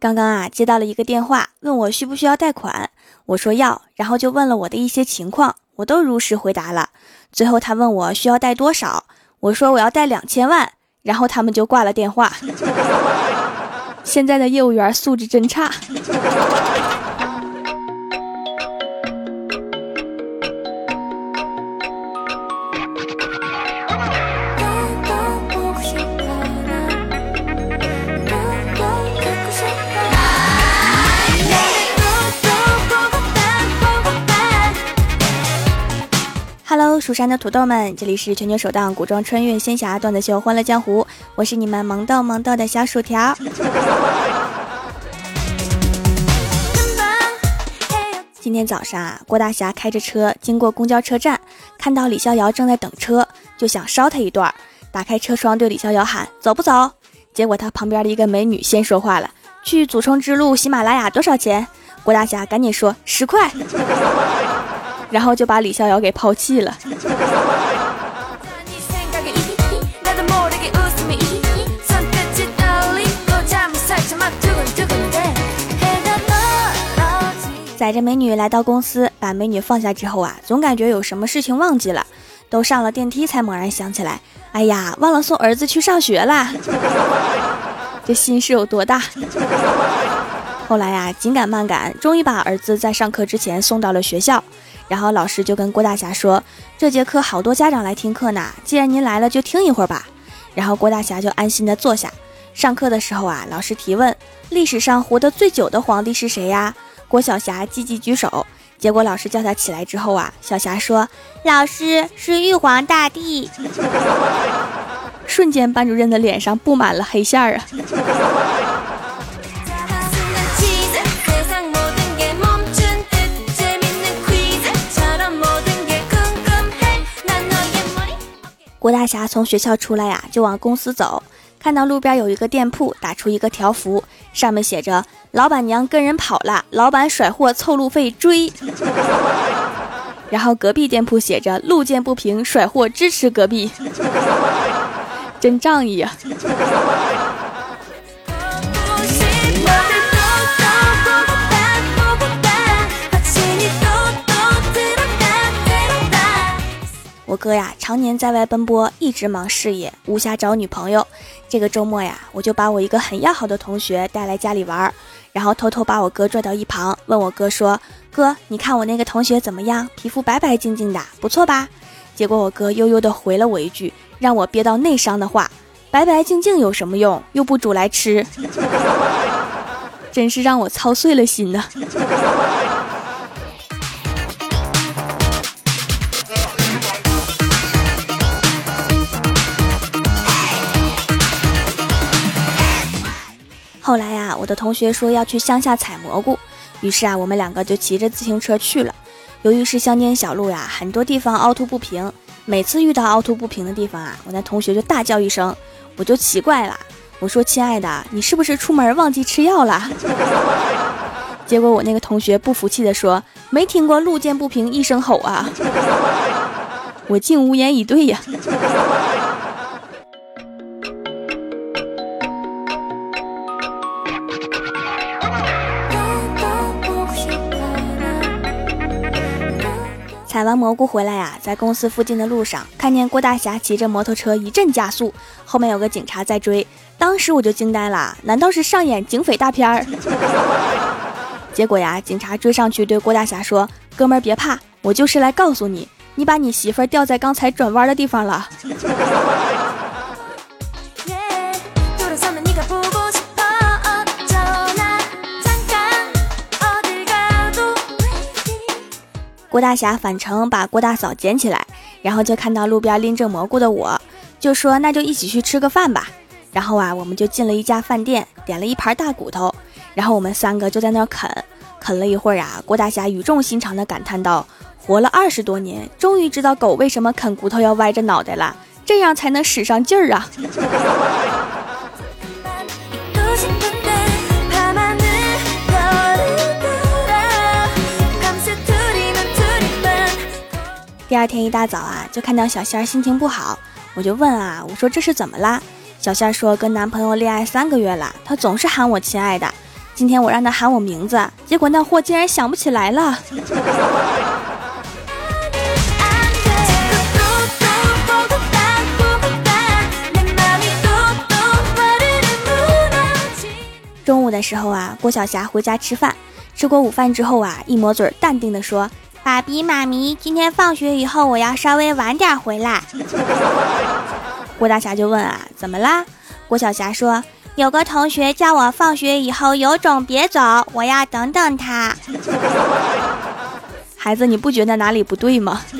刚刚啊，接到了一个电话，问我需不需要贷款，我说要，然后就问了我的一些情况，我都如实回答了。最后他问我需要贷多少，我说我要贷两千万，然后他们就挂了电话。现在的业务员素质真差。蜀山的土豆们，这里是全球首档古装穿越仙侠段子秀《欢乐江湖》，我是你们萌豆萌豆的小薯条。今天早上啊，郭大侠开着车经过公交车站，看到李逍遥正在等车，就想捎他一段，打开车窗对李逍遥喊：“走不走？”结果他旁边的一个美女先说话了：“去祖冲之路喜马拉雅多少钱？”郭大侠赶紧说：“十块。”然后就把李逍遥给抛弃了。载着美女来到公司，把美女放下之后啊，总感觉有什么事情忘记了。都上了电梯才猛然想起来，哎呀，忘了送儿子去上学啦！这心是有多大？后来呀，紧赶慢赶，终于把儿子在上课之前送到了学校。然后老师就跟郭大侠说：“这节课好多家长来听课呢，既然您来了，就听一会儿吧。”然后郭大侠就安心的坐下。上课的时候啊，老师提问：“历史上活得最久的皇帝是谁呀？”郭晓霞积极举手。结果老师叫他起来之后啊，小霞说：“老师是玉皇大帝。”瞬间班主任的脸上布满了黑线儿啊！郭大侠从学校出来呀，就往公司走，看到路边有一个店铺，打出一个条幅，上面写着“老板娘跟人跑了，老板甩货凑路费追”。然后隔壁店铺写着“路见不平，甩货支持隔壁”，真仗义啊！我哥呀，常年在外奔波，一直忙事业，无暇找女朋友。这个周末呀，我就把我一个很要好的同学带来家里玩，然后偷偷把我哥拽到一旁，问我哥说：“哥，你看我那个同学怎么样？皮肤白白净净的，不错吧？”结果我哥悠悠的回了我一句，让我憋到内伤的话：“白白净净有什么用？又不煮来吃。”真是让我操碎了心呐。后来呀，我的同学说要去乡下采蘑菇，于是啊，我们两个就骑着自行车去了。由于是乡间小路呀，很多地方凹凸不平，每次遇到凹凸不平的地方啊，我那同学就大叫一声，我就奇怪了，我说：“亲爱的，你是不是出门忘记吃药了？” 结果我那个同学不服气的说：“没听过路见不平一声吼啊！”我竟无言以对呀。采完蘑菇回来呀，在公司附近的路上，看见郭大侠骑着摩托车一阵加速，后面有个警察在追，当时我就惊呆了，难道是上演警匪大片儿？结果呀，警察追上去对郭大侠说：“哥们儿别怕，我就是来告诉你，你把你媳妇儿掉在刚才转弯的地方了。”郭大侠返程把郭大嫂捡起来，然后就看到路边拎着蘑菇的我，就说那就一起去吃个饭吧。然后啊，我们就进了一家饭店，点了一盘大骨头，然后我们三个就在那儿啃。啃了一会儿啊，郭大侠语重心长地感叹道：“活了二十多年，终于知道狗为什么啃骨头要歪着脑袋了，这样才能使上劲儿啊！” 第二天一大早啊，就看到小仙儿心情不好，我就问啊，我说这是怎么啦？小仙儿说跟男朋友恋爱三个月了，他总是喊我亲爱的，今天我让他喊我名字，结果那货竟然想不起来了。中午的时候啊，郭晓霞回家吃饭，吃过午饭之后啊，一抹嘴，淡定的说：“爸比妈咪，今天放学以后我要稍微晚点回来。”郭大侠就问啊，怎么啦？郭小霞说。有个同学叫我放学以后有种别走，我要等等他。孩子，你不觉得哪里不对吗？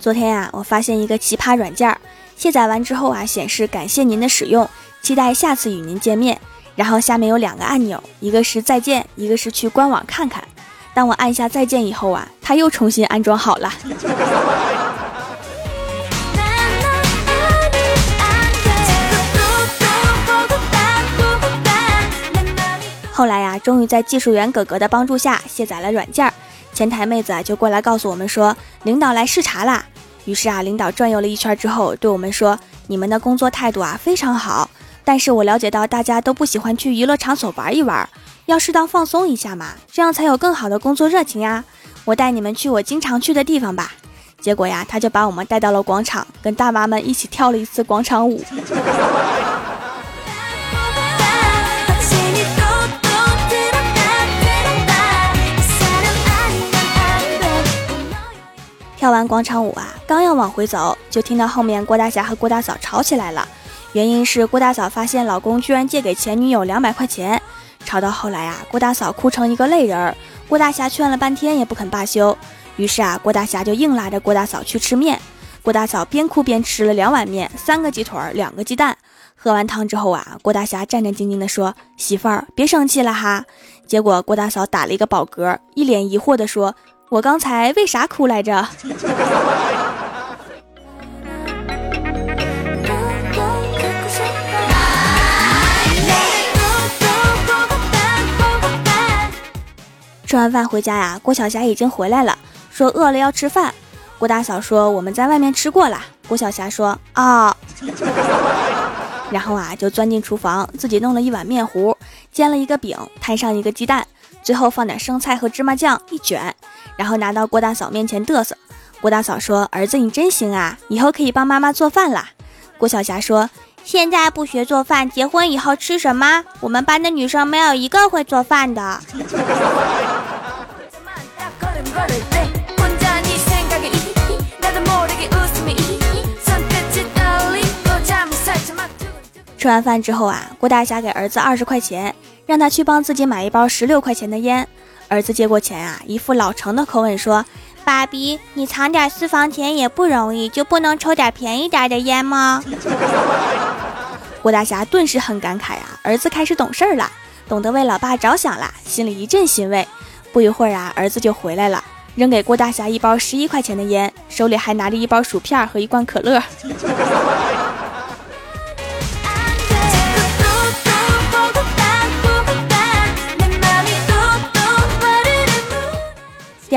昨天呀，我发现一个奇葩软件，卸载完之后啊，显示感谢您的使用，期待下次与您见面。然后下面有两个按钮，一个是再见，一个是去官网看看。当我按下再见以后啊，它又重新安装好了。后来呀，终于在技术员哥哥的帮助下卸载了软件儿，前台妹子啊就过来告诉我们说，领导来视察啦。于是啊，领导转悠了一圈之后，对我们说，你们的工作态度啊非常好，但是我了解到大家都不喜欢去娱乐场所玩一玩。要适当放松一下嘛，这样才有更好的工作热情呀！我带你们去我经常去的地方吧。结果呀，他就把我们带到了广场，跟大妈们一起跳了一次广场舞。跳完广场舞啊，刚要往回走，就听到后面郭大侠和郭大嫂吵起来了。原因是郭大嫂发现老公居然借给前女友两百块钱。吵到后来啊，郭大嫂哭成一个泪人儿，郭大侠劝了半天也不肯罢休。于是啊，郭大侠就硬拉着郭大嫂去吃面。郭大嫂边哭边吃了两碗面，三个鸡腿，两个鸡蛋。喝完汤之后啊，郭大侠战战兢兢地说：“媳妇儿，别生气了哈。”结果郭大嫂打了一个饱嗝，一脸疑惑地说：“我刚才为啥哭来着？”吃完饭回家呀，郭晓霞已经回来了，说饿了要吃饭。郭大嫂说我们在外面吃过了。郭晓霞说啊，然后啊就钻进厨房，自己弄了一碗面糊，煎了一个饼，摊上一个鸡蛋，最后放点生菜和芝麻酱一卷，然后拿到郭大嫂面前嘚瑟。郭大嫂说儿子你真行啊，以后可以帮妈妈做饭啦。郭晓霞说现在不学做饭，结婚以后吃什么？我们班的女生没有一个会做饭的。吃完饭之后啊，郭大侠给儿子二十块钱，让他去帮自己买一包十六块钱的烟。儿子接过钱啊，一副老成的口吻说：“爸比，你藏点私房钱也不容易，就不能抽点便宜点的烟吗？” 郭大侠顿时很感慨啊，儿子开始懂事了，懂得为老爸着想了，心里一阵欣慰。不一会儿啊，儿子就回来了，扔给郭大侠一包十一块钱的烟，手里还拿着一包薯片和一罐可乐。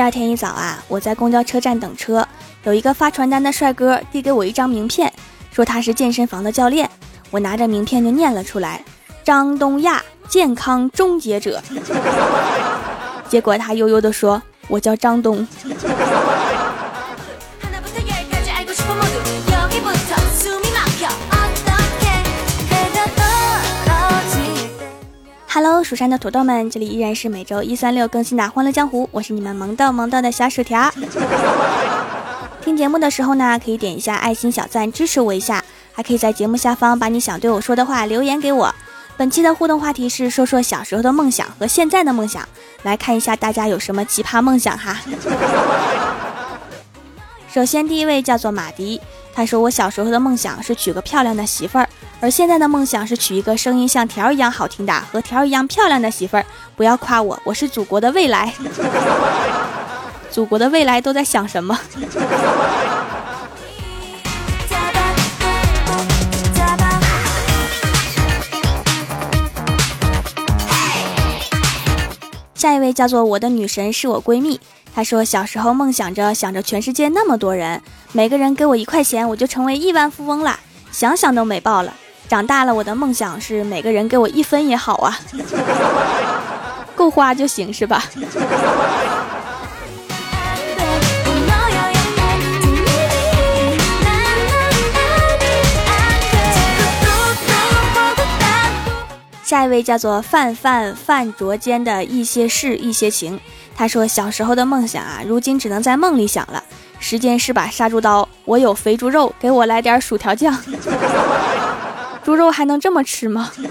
二天一早啊，我在公交车站等车，有一个发传单的帅哥递给我一张名片，说他是健身房的教练。我拿着名片就念了出来：“张东亚，健康终结者。”结果他悠悠地说：“我叫张东。” Hello，蜀山的土豆们，这里依然是每周一、三、六更新的《欢乐江湖》，我是你们萌豆萌豆的小薯条。听节目的时候呢，可以点一下爱心小赞支持我一下，还可以在节目下方把你想对我说的话留言给我。本期的互动话题是说说小时候的梦想和现在的梦想，来看一下大家有什么奇葩梦想哈。首先第一位叫做马迪，他说我小时候的梦想是娶个漂亮的媳妇儿。而现在的梦想是娶一个声音像条一样好听的、和条一样漂亮的媳妇儿。不要夸我，我是祖国的未来。祖国的未来都在想什么？下一位叫做我的女神是我闺蜜，她说小时候梦想着想着全世界那么多人，每个人给我一块钱，我就成为亿万富翁了，想想都美爆了。长大了，我的梦想是每个人给我一分也好啊，够花就行是吧？下一位叫做范范范卓间的一些事一些情，他说小时候的梦想啊，如今只能在梦里想了。时间是把杀猪刀，我有肥猪肉，给我来点薯条酱。猪肉还能这么吃吗？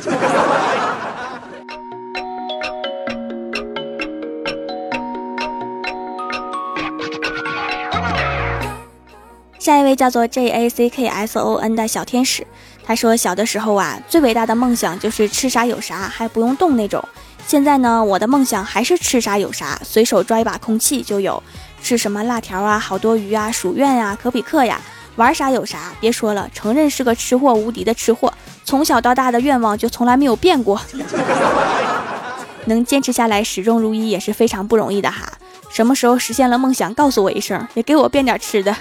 下一位叫做 J A C K S O N 的小天使。他说：“小的时候啊，最伟大的梦想就是吃啥有啥，还不用动那种。现在呢，我的梦想还是吃啥有啥，随手抓一把空气就有。吃什么辣条啊，好多鱼啊，薯苑呀，可比克呀，玩啥有啥。别说了，承认是个吃货，无敌的吃货。从小到大的愿望就从来没有变过。能坚持下来，始终如一也是非常不容易的哈。什么时候实现了梦想，告诉我一声，也给我变点吃的。”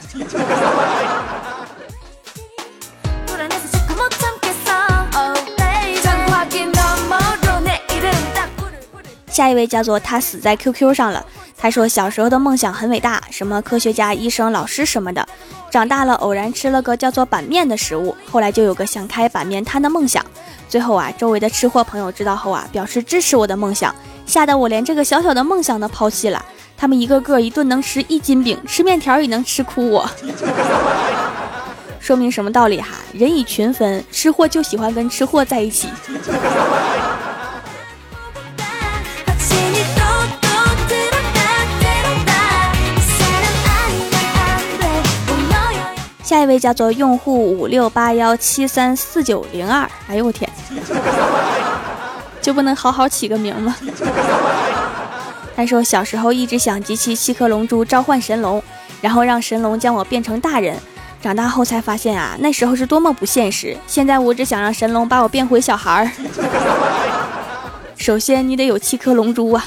下一位叫做他死在 QQ 上了。他说小时候的梦想很伟大，什么科学家、医生、老师什么的。长大了偶然吃了个叫做板面的食物，后来就有个想开板面摊的梦想。最后啊，周围的吃货朋友知道后啊，表示支持我的梦想，吓得我连这个小小的梦想都抛弃了。他们一个个一顿能吃一斤饼，吃面条也能吃哭我。说明什么道理哈？人以群分，吃货就喜欢跟吃货在一起。一位叫做用户五六八幺七三四九零二，哎呦我天，就不能好好起个名吗？他说小时候一直想集齐七颗龙珠召唤神龙，然后让神龙将我变成大人。长大后才发现啊，那时候是多么不现实。现在我只想让神龙把我变回小孩儿。首先你得有七颗龙珠啊。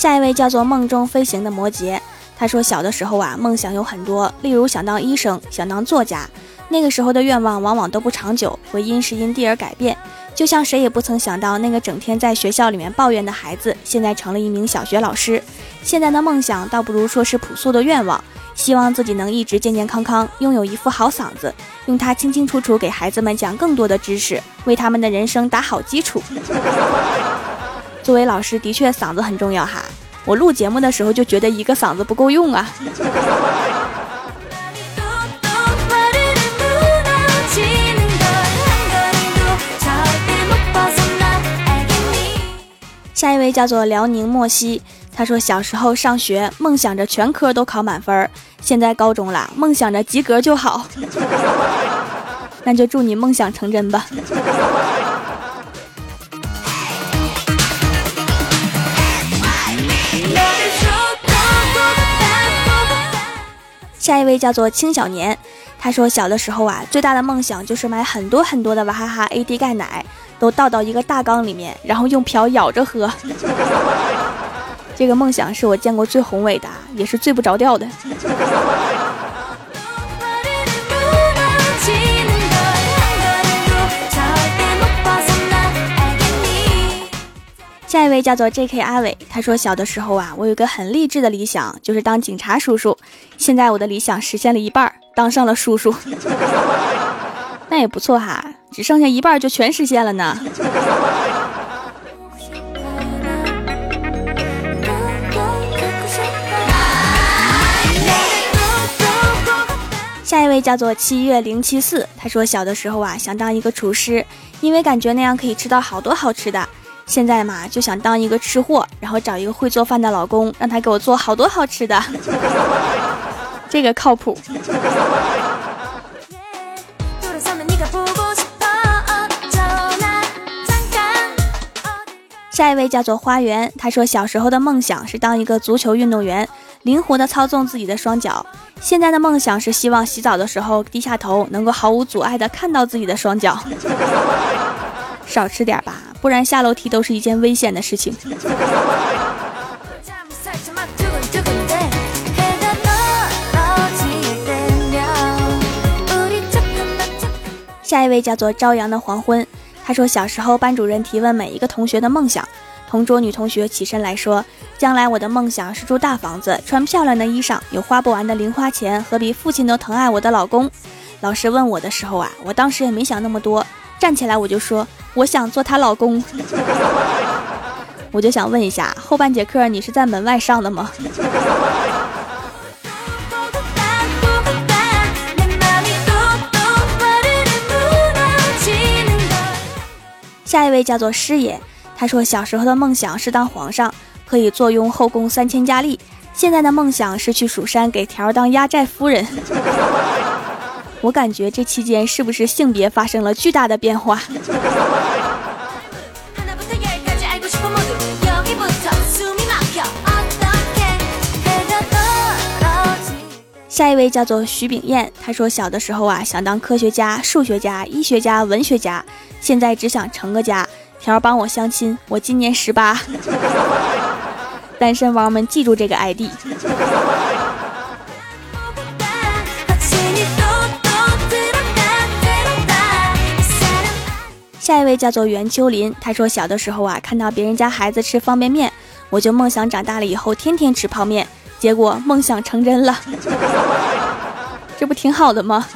下一位叫做梦中飞行的摩羯，他说小的时候啊，梦想有很多，例如想当医生，想当作家。那个时候的愿望往往都不长久，会因时因地而改变。就像谁也不曾想到，那个整天在学校里面抱怨的孩子，现在成了一名小学老师。现在的梦想倒不如说是朴素的愿望，希望自己能一直健健康康，拥有一副好嗓子，用它清清楚楚给孩子们讲更多的知识，为他们的人生打好基础。作为老师，的确嗓子很重要哈。我录节目的时候就觉得一个嗓子不够用啊。下一位叫做辽宁莫西，他说小时候上学梦想着全科都考满分，现在高中了梦想着及格就好。那就祝你梦想成真吧。下一位叫做青小年，他说小的时候啊，最大的梦想就是买很多很多的娃哈哈 AD 钙奶，都倒到一个大缸里面，然后用瓢舀着喝。这个梦想是我见过最宏伟的，也是最不着调的。下一位叫做 J.K. 阿伟，他说小的时候啊，我有个很励志的理想，就是当警察叔叔。现在我的理想实现了一半，当上了叔叔，那也不错哈，只剩下一半就全实现了呢。下一位叫做七月零七四，他说小的时候啊，想当一个厨师，因为感觉那样可以吃到好多好吃的。现在嘛，就想当一个吃货，然后找一个会做饭的老公，让他给我做好多好吃的，这个靠谱。下一位叫做花园，他说小时候的梦想是当一个足球运动员，灵活的操纵自己的双脚。现在的梦想是希望洗澡的时候低下头，能够毫无阻碍的看到自己的双脚。少吃点吧，不然下楼梯都是一件危险的事情。下一位叫做朝阳的黄昏，他说小时候班主任提问每一个同学的梦想，同桌女同学起身来说，将来我的梦想是住大房子，穿漂亮的衣裳，有花不完的零花钱和比父亲都疼爱我的老公。老师问我的时候啊，我当时也没想那么多，站起来我就说我想做她老公。我就想问一下，后半节课你是在门外上的吗？下一位叫做师爷，他说小时候的梦想是当皇上，可以坐拥后宫三千佳丽。现在的梦想是去蜀山给条当压寨夫人。我感觉这期间是不是性别发生了巨大的变化？下一位叫做徐炳燕，他说小的时候啊想当科学家、数学家、医学家、文学家。现在只想成个家，条帮我相亲，我今年十八。单身汪们记住这个 ID。下一位叫做袁秋林，他说小的时候啊，看到别人家孩子吃方便面，我就梦想长大了以后天天吃泡面，结果梦想成真了，这不挺好的吗？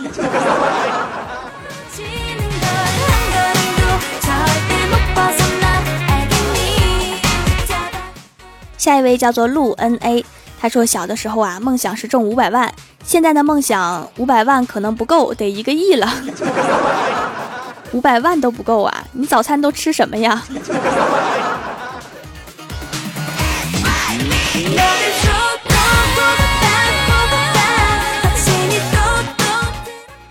下一位叫做陆 N A，他说小的时候啊，梦想是中五百万，现在的梦想五百万可能不够，得一个亿了。五百万都不够啊，你早餐都吃什么呀？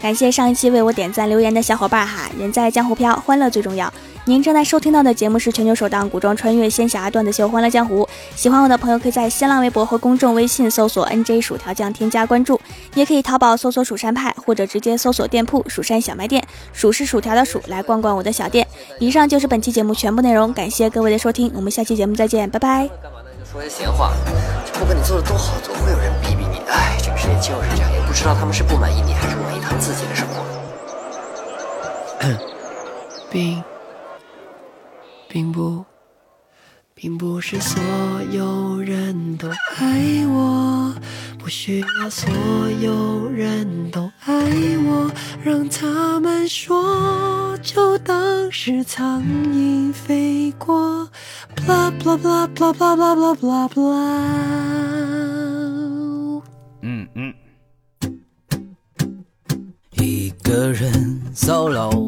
感谢上一期为我点赞留言的小伙伴哈，人在江湖飘，欢乐最重要。您正在收听到的节目是全球首档古装穿越仙侠段子秀《欢乐江湖》，喜欢我的朋友可以在新浪微博和公众微信搜索 “nj 薯条酱”添加关注，也可以淘宝搜索“蜀山派”或者直接搜索店铺“蜀山小卖店”，蜀是薯条的蜀，来逛逛我的小店。以上就是本期节目全部内容，感谢各位的收听，我们下期节目再见，拜拜。干嘛呢？就说些闲话，不管你做的多好，总会有人逼逼你。哎，这个世界就是这样，也不知道他们是不满意你，还是满意他们自己的生活。并并不，并不是所有人都爱我，不需要所有人都爱我，让他们说，就当是苍蝇飞过。blah blah blah blah blah blah blah blah。嗯嗯，一个人 solo，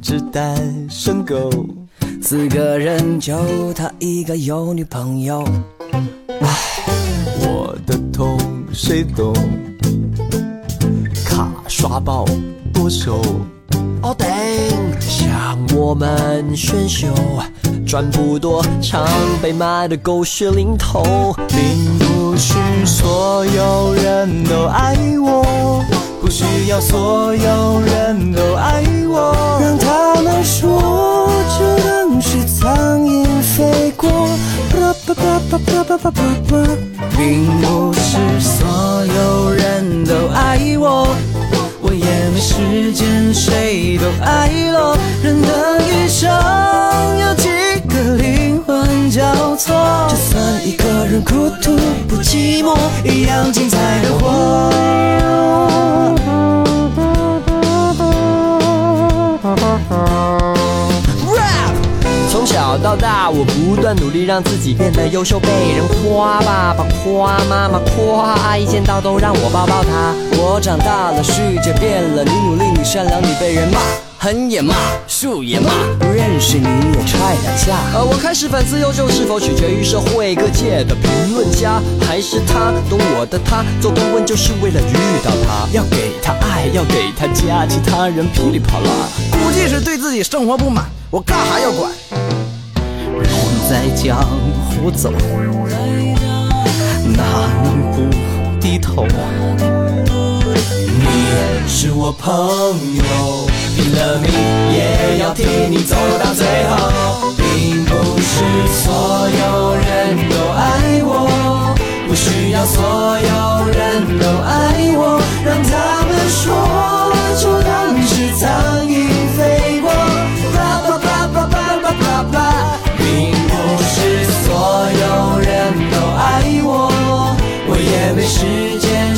只单身狗，四个人就他一个有女朋友。唉，我的痛谁懂？卡刷爆剁手。哦顶，像我们选秀。赚不多，常被骂的狗血淋头，并不是所有人都爱我，不需要所有人都爱我，让他们说，就当是苍蝇飞过。并不是所有人都爱我，我也没时间谁都爱了，人的一生有几个？灵魂交错，就算一个人孤独不寂寞，一样精彩的活。从小到大，我不断努力让自己变得优秀，被人夸爸爸夸妈妈夸，阿姨见到都让我抱抱她。我长大了，世界变了，你努力，你善良，你被人骂。横也骂，竖也骂，不认识你也踹两下。呃我开始反思，优秀是否取决于社会各界的评论家，还是他懂我的他？做顾问就是为了遇到他，要给他爱，要给他家，其他人噼里啪啦。估计是对自己生活不满，我干哈要管？人在江湖走，哪能不低头？是我朋友，拼了命也要替你走到最后。并不是所有人都爱我，不需要所有人都爱我，让他们说，就当是苍蝇飞过。啪啪啪啪啪啪啪啪，并不是所有人都爱我，我也没时间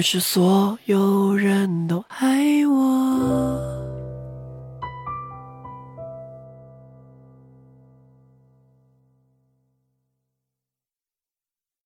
不是所有人。